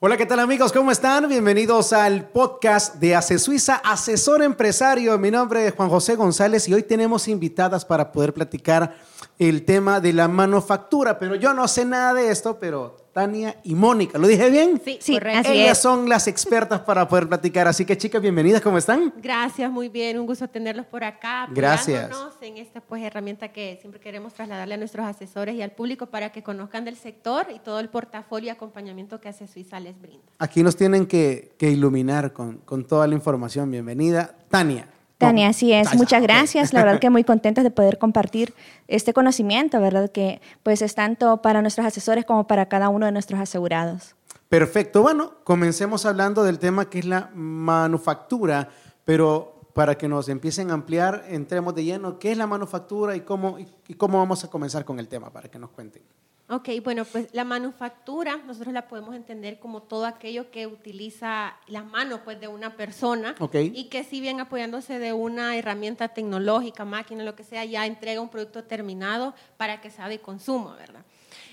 Hola, ¿qué tal amigos? ¿Cómo están? Bienvenidos al podcast de Ace Suiza, asesor empresario. Mi nombre es Juan José González y hoy tenemos invitadas para poder platicar el tema de la manufactura, pero yo no sé nada de esto, pero Tania y Mónica. ¿Lo dije bien? Sí, sí correcto. Ellas son las expertas para poder platicar. Así que, chicas, bienvenidas. ¿Cómo están? Gracias, muy bien. Un gusto tenerlos por acá. Gracias. en esta pues, herramienta que siempre queremos trasladarle a nuestros asesores y al público para que conozcan del sector y todo el portafolio y acompañamiento que hace Suiza les brinda. Aquí nos tienen que, que iluminar con, con toda la información. Bienvenida. Tania. Tania, así es. Muchas gracias. La verdad que muy contentos de poder compartir este conocimiento, ¿verdad? Que pues es tanto para nuestros asesores como para cada uno de nuestros asegurados. Perfecto. Bueno, comencemos hablando del tema que es la manufactura, pero para que nos empiecen a ampliar, entremos de lleno, ¿qué es la manufactura y cómo, y cómo vamos a comenzar con el tema para que nos cuenten? Ok, bueno, pues la manufactura nosotros la podemos entender como todo aquello que utiliza las manos pues, de una persona y que si bien apoyándose de una herramienta tecnológica, máquina, lo que sea, ya entrega un producto terminado para que sea de consumo, ¿verdad?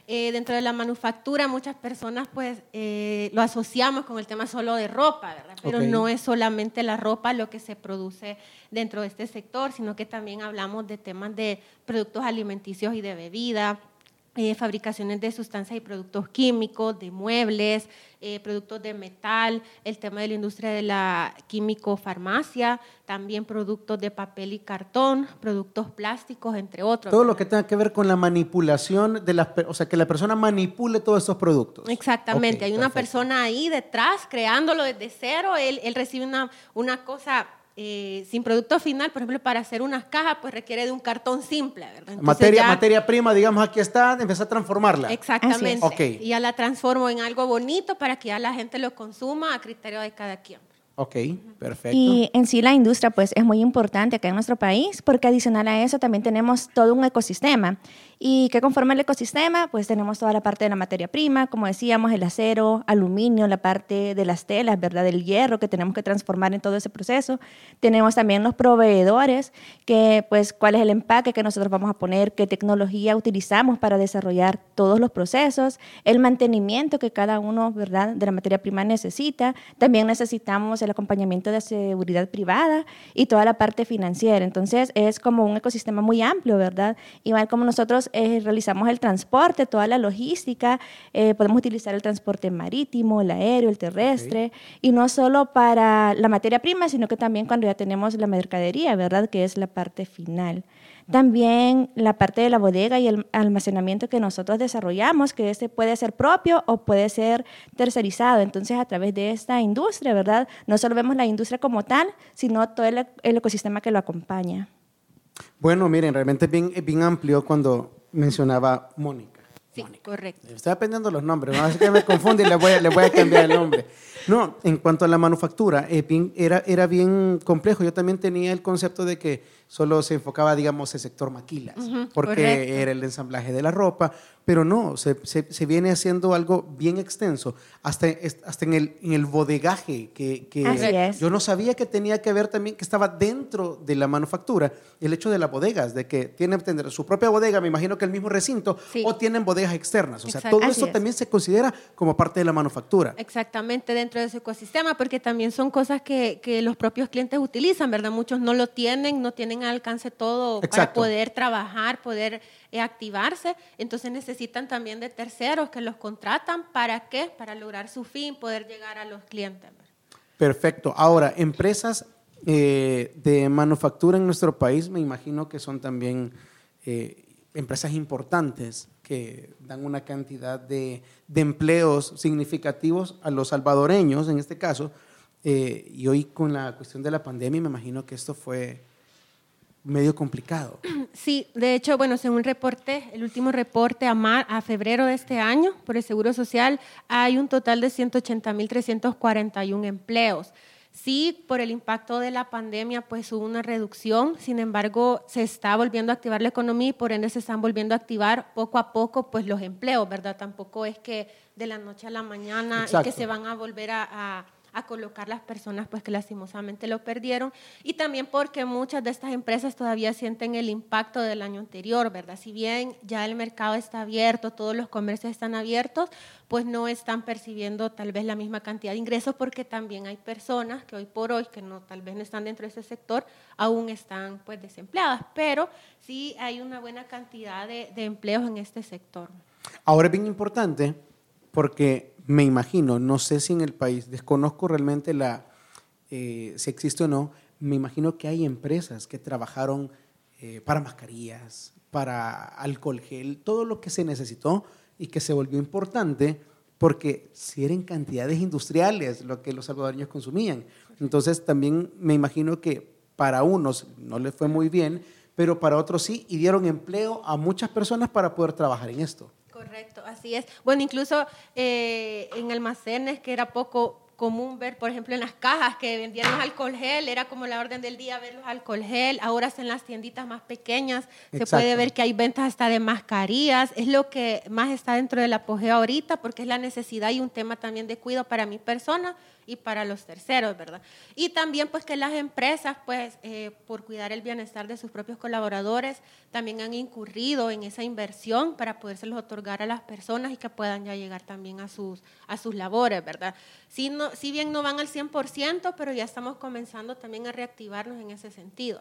Eh, dentro de la manufactura muchas personas pues eh, lo asociamos con el tema solo de ropa, ¿verdad? Pero no es solamente la ropa lo que se produce dentro de este sector, sino que también hablamos de temas de productos alimenticios y de bebida, eh, fabricaciones de sustancias y productos químicos, de muebles, eh, productos de metal, el tema de la industria de la químico-farmacia, también productos de papel y cartón, productos plásticos, entre otros. Todo lo que tenga que ver con la manipulación de las, o sea, que la persona manipule todos esos productos. Exactamente, hay una persona ahí detrás creándolo desde cero, él, él recibe una, una cosa eh, sin producto final, por ejemplo, para hacer unas cajas, pues requiere de un cartón simple, ¿verdad? materia, materia prima, digamos, aquí está, empieza a transformarla. Exactamente. Y ya la transformo en algo bonito para que ya la gente lo consuma a criterio de cada quien. Ok, perfecto. Y en sí la industria pues es muy importante acá en nuestro país porque adicional a eso también tenemos todo un ecosistema. ¿Y qué conforma el ecosistema? Pues tenemos toda la parte de la materia prima, como decíamos, el acero, aluminio, la parte de las telas, ¿verdad? Del hierro que tenemos que transformar en todo ese proceso. Tenemos también los proveedores, que pues cuál es el empaque que nosotros vamos a poner, qué tecnología utilizamos para desarrollar todos los procesos, el mantenimiento que cada uno, ¿verdad? De la materia prima necesita. También necesitamos el acompañamiento de seguridad privada y toda la parte financiera. Entonces es como un ecosistema muy amplio, ¿verdad? Igual como nosotros eh, realizamos el transporte, toda la logística, eh, podemos utilizar el transporte marítimo, el aéreo, el terrestre, y no solo para la materia prima, sino que también cuando ya tenemos la mercadería, ¿verdad? Que es la parte final. También la parte de la bodega y el almacenamiento que nosotros desarrollamos, que este puede ser propio o puede ser tercerizado. Entonces, a través de esta industria, ¿verdad? No solo vemos la industria como tal, sino todo el ecosistema que lo acompaña. Bueno, miren, realmente es bien, bien amplio cuando mencionaba Mónica. Sí, correcto. Estoy aprendiendo los nombres, no que me confunde y le voy, a, le voy a cambiar el nombre. No, en cuanto a la manufactura, eh, era, era bien complejo. Yo también tenía el concepto de que solo se enfocaba, digamos, el sector maquilas, porque era el ensamblaje de la ropa, pero no, se, se, viene haciendo algo bien extenso, hasta, hasta en, el, en el bodegaje, que, que yo no sabía que tenía que ver también, que estaba dentro de la manufactura, el hecho de las bodegas, de que tienen tener su propia bodega, me imagino que el mismo recinto, o tienen bodegas externas, o sea, todo eso también se considera como parte de la manufactura. Exactamente, dentro de ese ecosistema, porque también son cosas que, que los propios clientes utilizan, ¿verdad? Muchos no lo tienen, no tienen alcance todo para poder trabajar, poder eh, activarse. Entonces necesitan también de terceros que los contratan. ¿Para qué? Para lograr su fin, poder llegar a los clientes. Perfecto. Ahora, empresas eh, de manufactura en nuestro país, me imagino que son también eh, empresas importantes que dan una cantidad de, de, empleos significativos a los salvadoreños, en este caso. y hoy con la cuestión de la pandemia, me imagino que esto fue medio complicado. Sí, de hecho, bueno, según reporte, el último reporte a, a febrero de este año por el Seguro Social, hay un total de 180.341 empleos. Sí, por el impacto de la pandemia, pues hubo una reducción, sin embargo, se está volviendo a activar la economía y por ende se están volviendo a activar poco a poco pues los empleos, ¿verdad? Tampoco es que de la noche a la mañana es que se van a volver a a colocar las personas pues que lastimosamente lo perdieron y también porque muchas de estas empresas todavía sienten el impacto del año anterior, ¿verdad? Si bien ya el mercado está abierto, todos los comercios están abiertos, pues no están percibiendo tal vez la misma cantidad de ingresos porque también hay personas que hoy por hoy, que no tal vez no están dentro de ese sector, aún están pues desempleadas, pero sí hay una buena cantidad de, empleos en este sector. Ahora es bien importante porque me imagino, no sé si en el país, desconozco realmente la, eh, si existe o no, me imagino que hay empresas que trabajaron eh, para mascarillas, para alcohol gel, todo lo que se necesitó y que se volvió importante porque si eran cantidades industriales lo que los salvadoreños consumían. Entonces también me imagino que para unos no les fue muy bien, pero para otros sí, y dieron empleo a muchas personas para poder trabajar en esto. Correcto, así es. Bueno, incluso eh, en almacenes que era poco común ver, por ejemplo, en las cajas que vendían los alcohol gel, era como la orden del día ver los alcohol gel, ahora en las tienditas más pequeñas se puede ver que hay ventas hasta de mascarillas, es lo que más está dentro del apogeo ahorita porque es la necesidad y un tema también de cuidado para mi persona, y para los terceros, ¿verdad? Y también pues que las empresas, pues eh, por cuidar el bienestar de sus propios colaboradores, también han incurrido en esa inversión para podérselos otorgar a las personas y que puedan ya llegar también a sus, a sus labores, ¿verdad? Si, no, si bien no van al 100%, pero ya estamos comenzando también a reactivarnos en ese sentido.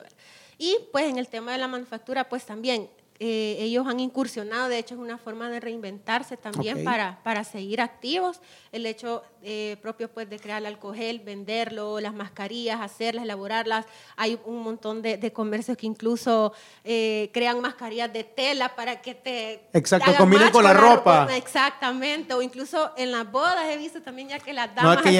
Y pues en el tema de la manufactura, pues también eh, ellos han incursionado, de hecho es una forma de reinventarse también para, para seguir activos. El hecho eh, propio pues, de crear el alcohol, venderlo, las mascarillas, hacerlas, elaborarlas. Hay un montón de, de comercios que incluso eh, crean mascarillas de tela para que te... Exacto, combinen con la, ropa. Exactamente, o incluso en las bodas he visto también ya que las damas... No, que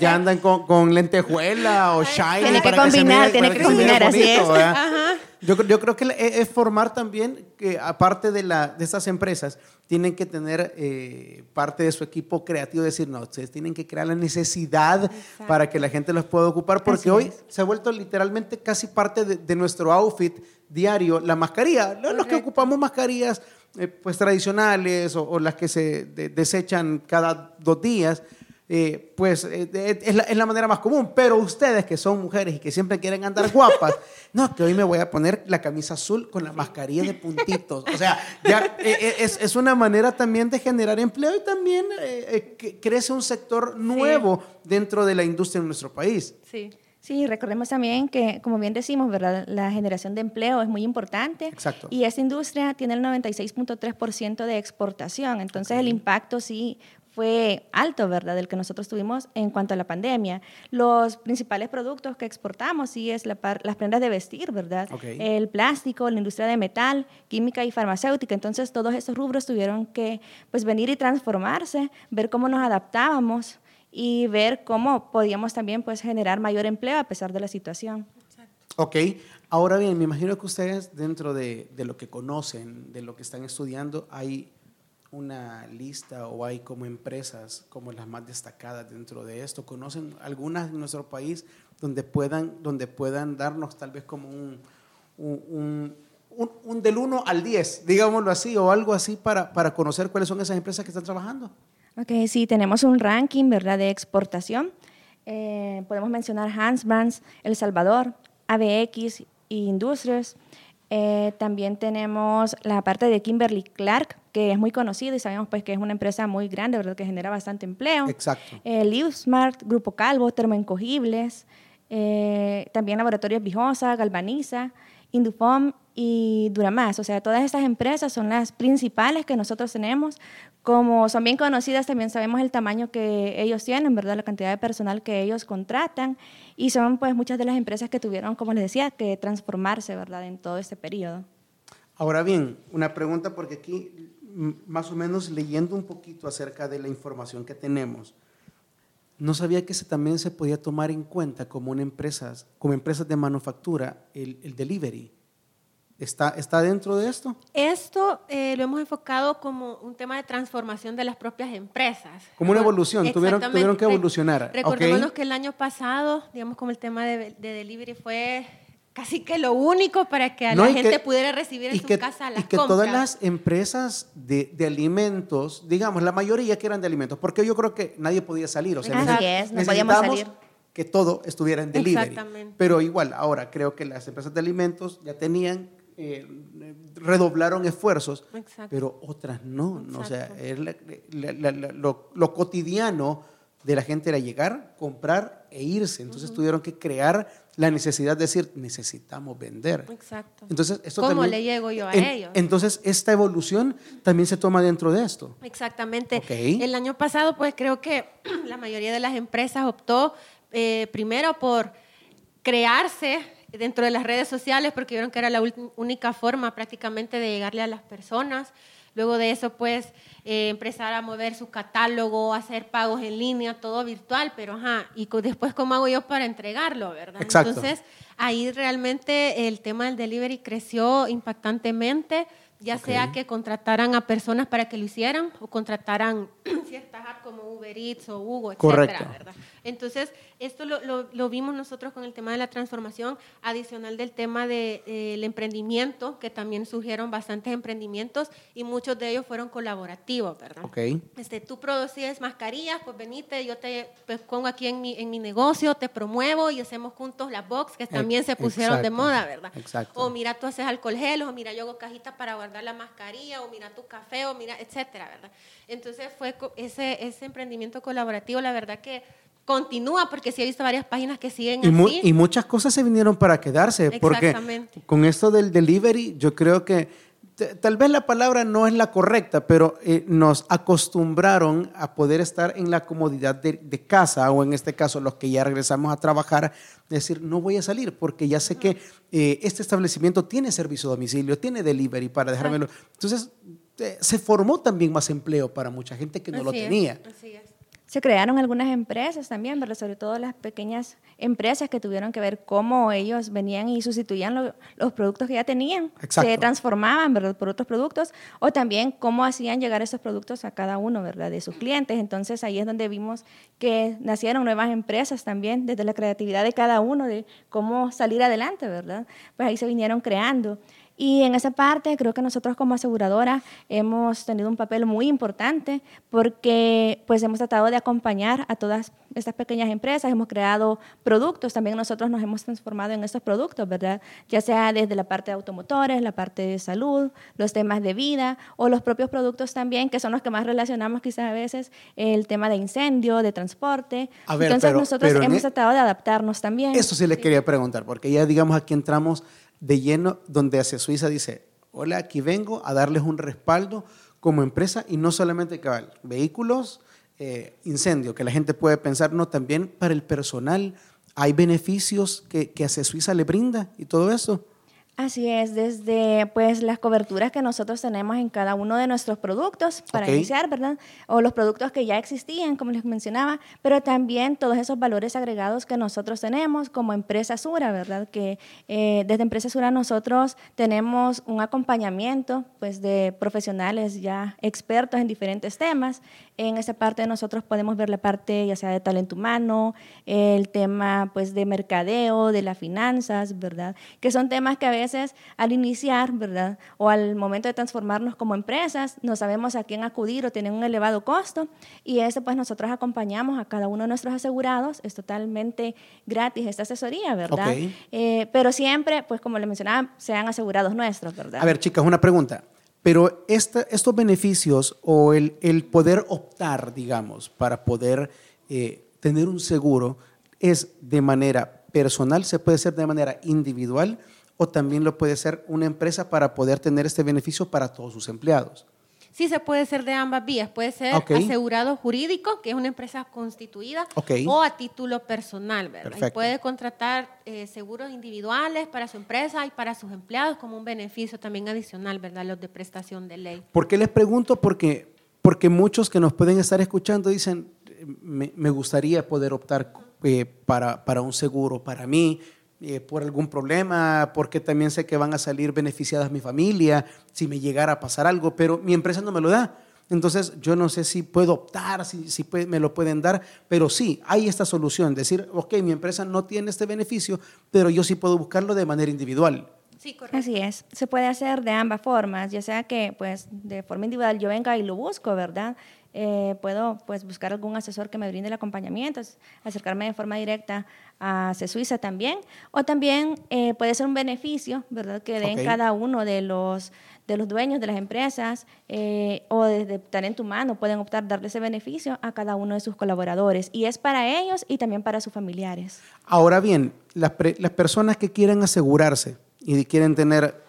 ya, andan con, con, lentejuela o shiny. Tiene que combinar, tiene que combinar, así es. Ajá. Yo, yo, creo que es formar también que aparte de, la, de estas empresas, tienen que tener eh, parte de su equipo creativo, decir, no, ustedes tienen que crear la necesidad para que la gente los pueda ocupar, porque hoy se ha vuelto literalmente casi parte de, nuestro outfit diario, la mascarilla. Los que ocupamos mascarillas eh, pues tradicionales o, las que se desechan cada dos días, eh, pues eh, es, la, manera más común. Pero ustedes que son mujeres y que siempre quieren andar guapas, no, que hoy me voy a poner la camisa azul con la mascarilla de puntitos. O sea, ya eh, es, es, una manera también de generar empleo y también crece un sector nuevo dentro de la industria en nuestro país. Sí. Sí, recordemos también que, como bien decimos, ¿verdad? la generación de empleo es muy importante. Exacto. Y esta industria tiene el 96.3% de exportación. Entonces, el impacto sí fue alto, ¿verdad?, del que nosotros tuvimos en cuanto a la pandemia. Los principales productos que exportamos sí es la las prendas de vestir, ¿verdad? El plástico, la industria de metal, química y farmacéutica. Entonces, todos esos rubros tuvieron que pues, venir y transformarse, ver cómo nos adaptábamos y ver cómo podíamos también pues, generar mayor empleo a pesar de la situación. Ok, ahora bien, me imagino que ustedes dentro de, de lo que conocen, de lo que están estudiando, hay una lista o hay como empresas como las más destacadas dentro de esto? ¿Conocen algunas en nuestro país donde puedan, donde puedan darnos tal vez como un, un, un, del 1 al 10, digámoslo así, o algo así para, para conocer cuáles son esas empresas que están trabajando? Ok, sí, tenemos un ranking, ¿verdad?, de exportación. Eh, podemos mencionar Hansbrands, El Salvador, ABX e Industrias. Eh, también tenemos la parte de Kimberly Clark, que es muy conocida y sabemos pues que es una empresa muy grande, ¿verdad? Que genera bastante empleo. Exacto. Eh, Smart, Grupo Calvo, Termoencogibles, eh, también Laboratorios Vijosa, Galvaniza, Indufom y Duramás. O sea, todas estas empresas son las principales que nosotros tenemos. Como son bien conocidas, también sabemos el tamaño que ellos tienen, ¿verdad? La cantidad de personal que ellos contratan y son pues muchas de las empresas que tuvieron, como les decía, que transformarse, ¿verdad? En todo este periodo. Ahora bien, una pregunta porque aquí más o menos leyendo un poquito acerca de la información que tenemos, no sabía que se, también se podía tomar en cuenta como, una empresa, como empresas de manufactura el, el delivery. ¿Está, ¿Está dentro de esto? Esto eh, lo hemos enfocado como un tema de transformación de las propias empresas. Como una evolución, tuvieron, tuvieron que evolucionar. Recordémonos que el año pasado, digamos como el tema de, de delivery fue casi que lo único para que la gente pudiera recibir en su casa las Y que todas las empresas de, alimentos, digamos, la mayoría que eran de alimentos, porque yo creo que nadie podía salir, o sea, Así es, no podíamos salir. que todo estuviera en delivery. Exactamente. Pero igual, ahora creo que las empresas de alimentos ya tenían eh, redoblaron esfuerzos, pero otras no. O sea, lo, lo, cotidiano de la gente era llegar, comprar e irse. Entonces tuvieron que crear la necesidad de decir, necesitamos vender. Exacto. Entonces, esto ¿Cómo le llego yo a ellos? Entonces, esta evolución también se toma dentro de esto. Exactamente. El año pasado, pues creo que la mayoría de las empresas optó eh, primero por crearse dentro de las redes sociales porque vieron que era la única forma prácticamente de llegarle a las personas. Luego de eso, pues, eh, empezar a mover su catálogo, hacer pagos en línea, todo virtual, pero ajá, y después, ¿cómo hago yo para entregarlo, verdad? Exacto. Entonces, ahí realmente el tema del delivery creció impactantemente ya sea que contrataran a personas para que lo hicieran o contrataran ciertas apps como Uber Eats o Hugo, etcétera, ¿verdad? Entonces, esto lo, lo, vimos nosotros con el tema de la transformación, adicional del tema del de, emprendimiento, que también surgieron bastantes emprendimientos y muchos de ellos fueron colaborativos, ¿verdad? Okay. Este, tú produces mascarillas, pues venite, yo te pues, pongo aquí en mi, en mi negocio, te promuevo y hacemos juntos las box, que también se pusieron de moda, ¿verdad? Exacto. O mira, tú haces alcohol gel, o mira, yo hago cajitas para guardar la mascarilla, o mira tu café, o mira, etcétera, ¿verdad? Entonces fue ese, ese emprendimiento colaborativo, la verdad que continúa, porque sí he visto varias páginas que siguen y así. y muchas cosas se vinieron para quedarse, porque con esto del delivery, yo creo que tal vez la palabra no es la correcta, pero eh, nos acostumbraron a poder estar en la comodidad de, casa, o en este caso los que ya regresamos a trabajar, decir, no voy a salir porque ya sé que eh, este establecimiento tiene servicio a domicilio, tiene delivery para dejármelo. Entonces, eh, se formó también más empleo para mucha gente que no lo tenía. Así es se crearon algunas empresas también, pero sobre todo las pequeñas empresas que tuvieron que ver cómo ellos venían y sustituían los productos que ya tenían, se transformaban ¿verdad? por otros productos, o también cómo hacían llegar esos productos a cada uno ¿verdad? de sus clientes. Entonces ahí es donde vimos que nacieron nuevas empresas también, desde la creatividad de cada uno, de cómo salir adelante, ¿verdad? Pues ahí se vinieron creando. Y en esa parte creo que nosotros como aseguradora hemos tenido un papel muy importante porque pues hemos tratado de acompañar a todas estas pequeñas empresas, hemos creado productos, también nosotros nos hemos transformado en estos productos, ¿verdad? Ya sea desde la parte de automotores, la parte de salud, los temas de vida o los propios productos también, que son los que más relacionamos quizás a veces, el tema de incendio, de transporte. Entonces nosotros hemos e tratado de adaptarnos también. Eso sí les quería preguntar, porque ya digamos aquí entramos de lleno donde hacia Suiza dice, hola, aquí vengo a darles un respaldo como empresa y no solamente cabal, vehículos, eh, incendio, que la gente puede pensar, no, también para el personal hay beneficios que, que hacia Suiza le brinda y todo eso. Así es, desde pues las coberturas que nosotros tenemos en cada uno de nuestros productos para iniciar, ¿verdad? O los productos que ya existían, como les mencionaba, pero también todos esos valores agregados que nosotros tenemos como empresa Sura, ¿verdad? Que eh, desde Empresa Sura nosotros tenemos un acompañamiento pues de profesionales ya expertos en diferentes temas. En esa parte nosotros podemos ver la parte ya sea de talento humano, el tema pues de mercadeo, de las finanzas, ¿verdad? Que son temas que a veces veces al iniciar, ¿verdad? O al momento de transformarnos como empresas, no sabemos a quién acudir o tienen un elevado costo y eso pues nosotros acompañamos a cada uno de nuestros asegurados, es totalmente gratis esta asesoría, ¿verdad? Eh, pero siempre, pues como le mencionaba, sean asegurados nuestros, ¿verdad? A ver, chicas, una pregunta. Pero estos beneficios o el, el, poder optar, digamos, para poder eh, tener un seguro, es de manera personal, se puede hacer de manera individual o también lo puede ser una empresa para poder tener este beneficio para todos sus empleados. Sí, se puede ser de ambas vías. Puede ser asegurado jurídico, que es una empresa constituida, o a título personal, ¿verdad? Y puede contratar eh, seguros individuales para su empresa y para sus empleados como un beneficio también adicional, ¿verdad? Los de prestación de ley. ¿Por qué les pregunto? Porque, porque muchos que nos pueden estar escuchando dicen, me, gustaría poder optar eh, para, para un seguro para mí, eh, por algún problema, porque también sé que van a salir beneficiadas mi familia si me llegara a pasar algo, pero mi empresa no me lo da. Entonces, yo no sé si puedo optar, si, si me lo pueden dar, pero sí, hay esta solución, decir, ok, mi empresa no tiene este beneficio, pero yo sí puedo buscarlo de manera individual. Sí, correcto. Así es. Se puede hacer de ambas formas, ya sea que pues de forma individual yo venga y lo busco, ¿verdad? Eh, puedo pues buscar algún asesor que me brinde el acompañamiento, acercarme de forma directa a Suiza también, o también eh, puede ser un beneficio, ¿verdad? Que den cada uno de los de los dueños de las empresas eh, o de, estar en tu mano pueden optar darle ese beneficio a cada uno de sus colaboradores y es para ellos y también para sus familiares. Ahora bien, las, las personas que quieren asegurarse y quieren tener,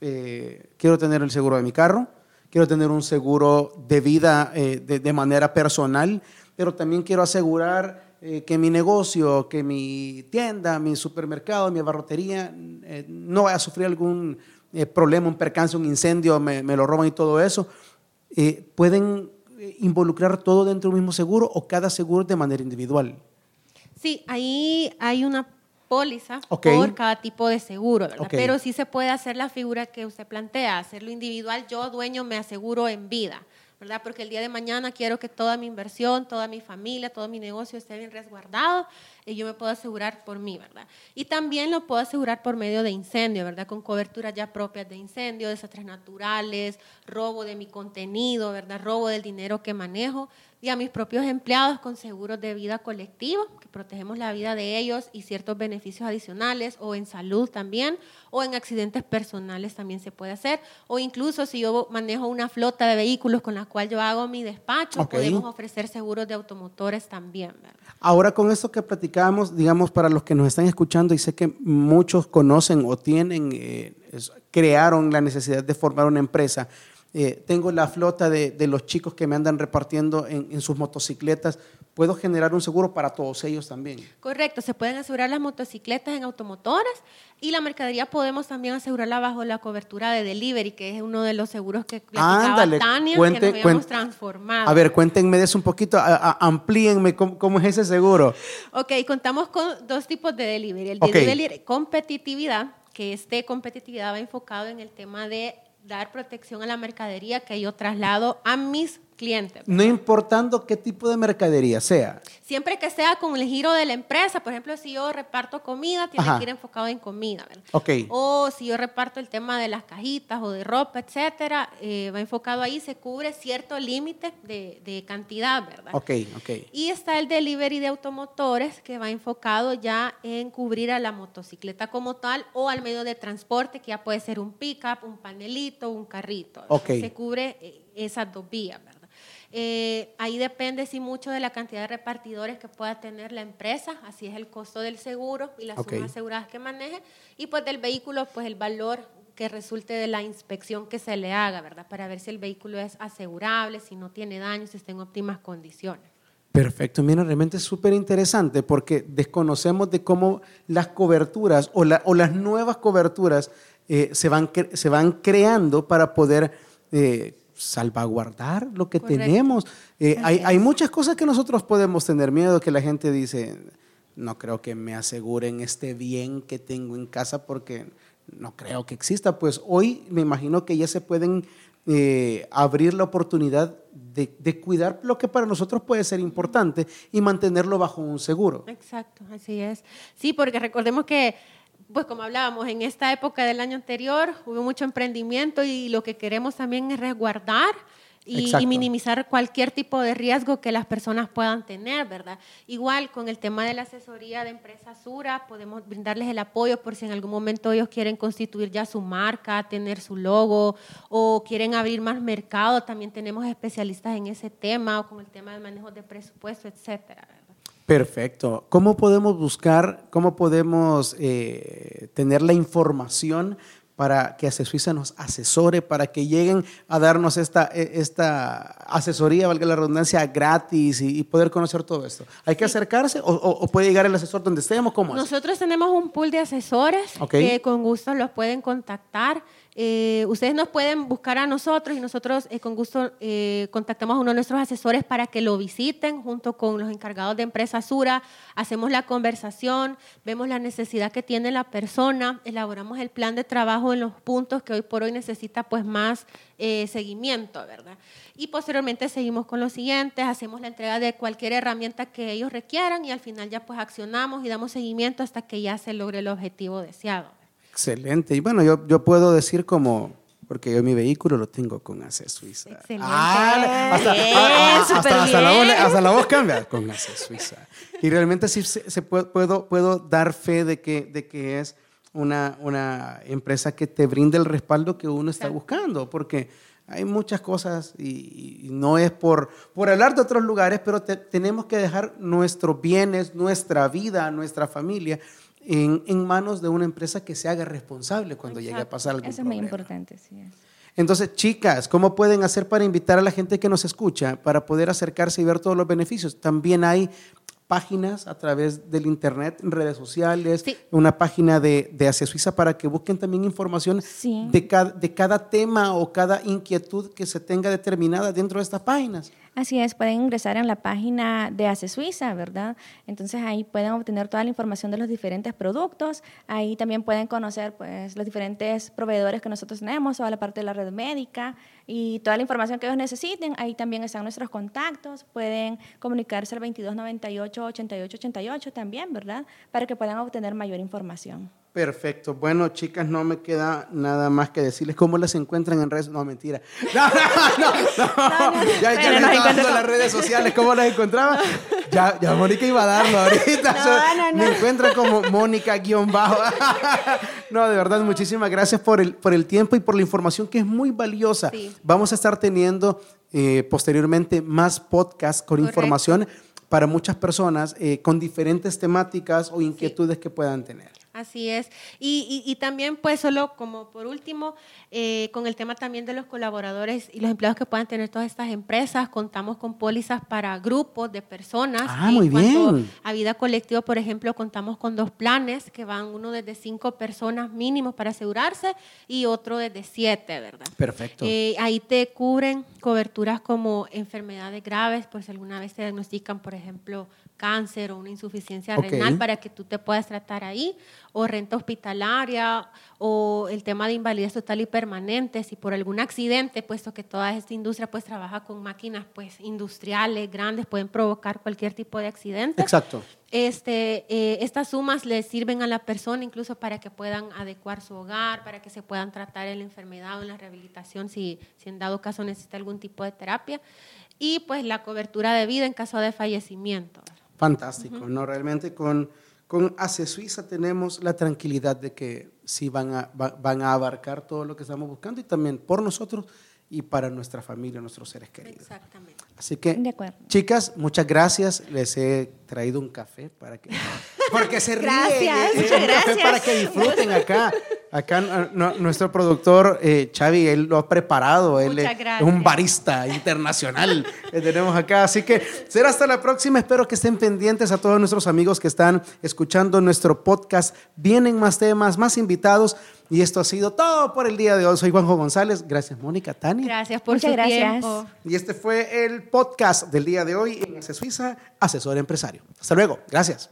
eh, quiero tener el seguro de mi carro, quiero tener un seguro de vida eh, de, manera personal, pero también quiero asegurar que mi negocio, que mi tienda, mi supermercado, mi abarrotería no vaya a sufrir algún eh, problema, un percance, un incendio, me, lo roban y todo eso, eh, ¿pueden eh, involucrar todo dentro del mismo seguro o cada seguro de manera individual? Sí, ahí hay una póliza por cada tipo de seguro, ¿verdad? Pero sí se puede hacer la figura que usted plantea, hacerlo individual, yo dueño me aseguro en vida. ¿verdad? Porque el día de mañana quiero que toda mi inversión, toda mi familia, todo mi negocio esté bien resguardado y yo me puedo asegurar por mí, ¿verdad? Y también lo puedo asegurar por medio de incendio, ¿verdad? Con coberturas ya propias de incendio, desastres naturales, robo de mi contenido, ¿verdad? Robo del dinero que manejo y a mis propios empleados con seguros de vida colectivo, que protegemos la vida de ellos y ciertos beneficios adicionales, o en salud también, o en accidentes personales también se puede hacer, o incluso si yo manejo una flota de vehículos con la cual yo hago mi despacho, podemos ofrecer seguros de automotores también. Ahora con esto que digamos, para los que nos están escuchando, y sé que muchos conocen o tienen, eh, crearon la necesidad de formar una empresa, eh, tengo la flota de, los chicos que me andan repartiendo en, sus motocicletas, puedo generar un seguro para todos ellos también. Correcto, se pueden asegurar las motocicletas en automotores y la mercadería podemos también asegurarla bajo la cobertura de delivery, que es uno de los seguros que Ándale, Tania, que nos habíamos transformado. A ver, cuéntenme de eso un poquito, amplíenme cómo, es ese seguro. Ok, contamos con dos tipos de delivery. El delivery competitividad, que este competitividad va enfocado en el tema de dar protección a la mercadería que yo traslado a mis clientes. No importando qué tipo de mercadería sea. Siempre que sea con el giro de la empresa, por ejemplo, si yo reparto comida, tiene que ir enfocado en comida, ¿verdad? Okay. O si yo reparto el tema de las cajitas o de ropa, etcétera, eh, va enfocado ahí, se cubre cierto límite de, de, cantidad, ¿verdad? Ok, ok. Y está el delivery de automotores que va enfocado ya en cubrir a la motocicleta como tal o al medio de transporte, que ya puede ser un pickup, un panelito, un carrito. Ok. Se cubre eh, esas dos vías, ¿verdad? Eh, ahí depende sí mucho de la cantidad de repartidores que pueda tener la empresa, así es el costo del seguro y las sumas aseguradas que maneje, y pues del vehículo, pues el valor que resulte de la inspección que se le haga, ¿verdad? Para ver si el vehículo es asegurable, si no tiene daños, si está en óptimas condiciones. Perfecto, mira, realmente es súper interesante porque desconocemos de cómo las coberturas o, o las nuevas coberturas eh, se, van, se van creando para poder eh, salvaguardar lo que tenemos. Eh, hay, hay, muchas cosas que nosotros podemos tener miedo, que la gente dice, no creo que me aseguren este bien que tengo en casa porque no creo que exista. Pues hoy me imagino que ya se pueden eh, abrir la oportunidad de, de, cuidar lo que para nosotros puede ser importante y mantenerlo bajo un seguro. Exacto, así es. Sí, porque recordemos que pues como hablábamos, en esta época del año anterior hubo mucho emprendimiento y lo que queremos también es resguardar y, minimizar cualquier tipo de riesgo que las personas puedan tener, ¿verdad? Igual con el tema de la asesoría de empresas Sura, podemos brindarles el apoyo por si en algún momento ellos quieren constituir ya su marca, tener su logo o quieren abrir más mercado, también tenemos especialistas en ese tema o con el tema de manejo de presupuesto, etcétera. Perfecto. ¿Cómo podemos buscar, cómo podemos eh, tener la información para que Suiza nos asesore, para que lleguen a darnos esta, e, esta asesoría, valga la redundancia, gratis y, poder conocer todo esto? ¿Hay que acercarse o, puede llegar el asesor donde estemos? ¿Cómo Nosotros tenemos un pool de asesores que con gusto los pueden contactar Eh, ustedes nos pueden buscar a nosotros y nosotros eh, con gusto eh, contactamos a uno de nuestros asesores para que lo visiten junto con los encargados de empresa Sura. Hacemos la conversación, vemos la necesidad que tiene la persona, elaboramos el plan de trabajo en los puntos que hoy por hoy necesita pues más seguimiento, ¿verdad? Y posteriormente seguimos con los siguientes, hacemos la entrega de cualquier herramienta que ellos requieran y al final ya pues accionamos y damos seguimiento hasta que ya se logre el objetivo deseado. Excelente. Y bueno, yo, yo puedo decir como, porque yo mi vehículo lo tengo con ACE Suiza. Excelente. Ah, hasta, hasta, la voz, cambia con ACE Suiza. Y realmente sí se, puedo, puedo dar fe de que, de que es una, una empresa que te brinde el respaldo que uno está buscando, porque hay muchas cosas y, no es por, por hablar de otros lugares, pero tenemos que dejar nuestros bienes, nuestra vida, nuestra familia en, en, manos de una empresa que se haga responsable cuando llegue a pasar algún Eso es muy importante, sí. Entonces, chicas, ¿cómo pueden hacer para invitar a la gente que nos escucha para poder acercarse y ver todos los beneficios? También hay páginas a través del internet, redes sociales, una página de, de Asia Suiza para que busquen también información de, cada, de cada tema o cada inquietud que se tenga determinada dentro de estas páginas. Así es, pueden ingresar en la página de ACE Suiza, ¿verdad? Entonces ahí pueden obtener toda la información de los diferentes productos. Ahí también pueden conocer pues, los diferentes proveedores que nosotros tenemos, toda la parte de la red médica y toda la información que ellos necesiten. Ahí también están nuestros contactos. Pueden comunicarse al 2298 8888 también, ¿verdad? Para que puedan obtener mayor información. Perfecto. Bueno, chicas, no me queda nada más que decirles cómo las encuentran en redes. No, mentira. No, no, no. Ya, ya les estaba dando las redes sociales. ¿Cómo las encontraba? Ya, ya Mónica iba a darlo ahorita. Me encuentran como Mónica-bajo. no, de verdad, muchísimas gracias por el, por el tiempo y por la información que es muy valiosa. Vamos a estar teniendo eh, posteriormente más podcasts con información para muchas personas eh, con diferentes temáticas o inquietudes que puedan tener. Así es. Y, y, también, pues, solo como por último, eh, con el tema también de los colaboradores y los empleados que puedan tener todas estas empresas, contamos con pólizas para grupos de personas. Ah, muy bien. A vida colectiva, por ejemplo, contamos con dos planes que van uno desde cinco personas mínimos para asegurarse y otro desde siete, ¿verdad? Perfecto. Eh, ahí te cubren coberturas como enfermedades graves, por si alguna vez te diagnostican, por ejemplo, cáncer o una insuficiencia renal para que tú te puedas tratar ahí, o renta hospitalaria, o el tema de invalidez total y permanente, si por algún accidente, puesto que toda esta industria pues trabaja con máquinas pues industriales grandes, pueden provocar cualquier tipo de accidente. Exacto. Este, eh, estas sumas le sirven a la persona incluso para que puedan adecuar su hogar, para que se puedan tratar en la enfermedad o en la rehabilitación si, si en dado caso necesita algún tipo de terapia. Y pues la cobertura de vida en caso de fallecimiento. Fantástico, ¿no? Realmente con, con ACE Suiza tenemos la tranquilidad de que sí van a, van a abarcar todo lo que estamos buscando y también por nosotros y para nuestra familia, nuestros seres queridos. Exactamente. Así que, chicas, muchas gracias. Les he traído un café para que... Porque se ríen. Gracias, eh, un café para que disfruten acá. Acá nuestro productor eh, Xavi, él lo ha preparado, él es un barista internacional que tenemos acá. Así que será hasta la próxima. Espero que estén pendientes a todos nuestros amigos que están escuchando nuestro podcast. Vienen más temas, más invitados. Y esto ha sido todo por el día de hoy. Soy Juanjo González. Gracias, Mónica, Tani. Gracias por Muchas su gracias. tiempo. Y este fue el podcast del día de hoy en Ace Suiza, Asesor Empresario. Hasta luego. Gracias.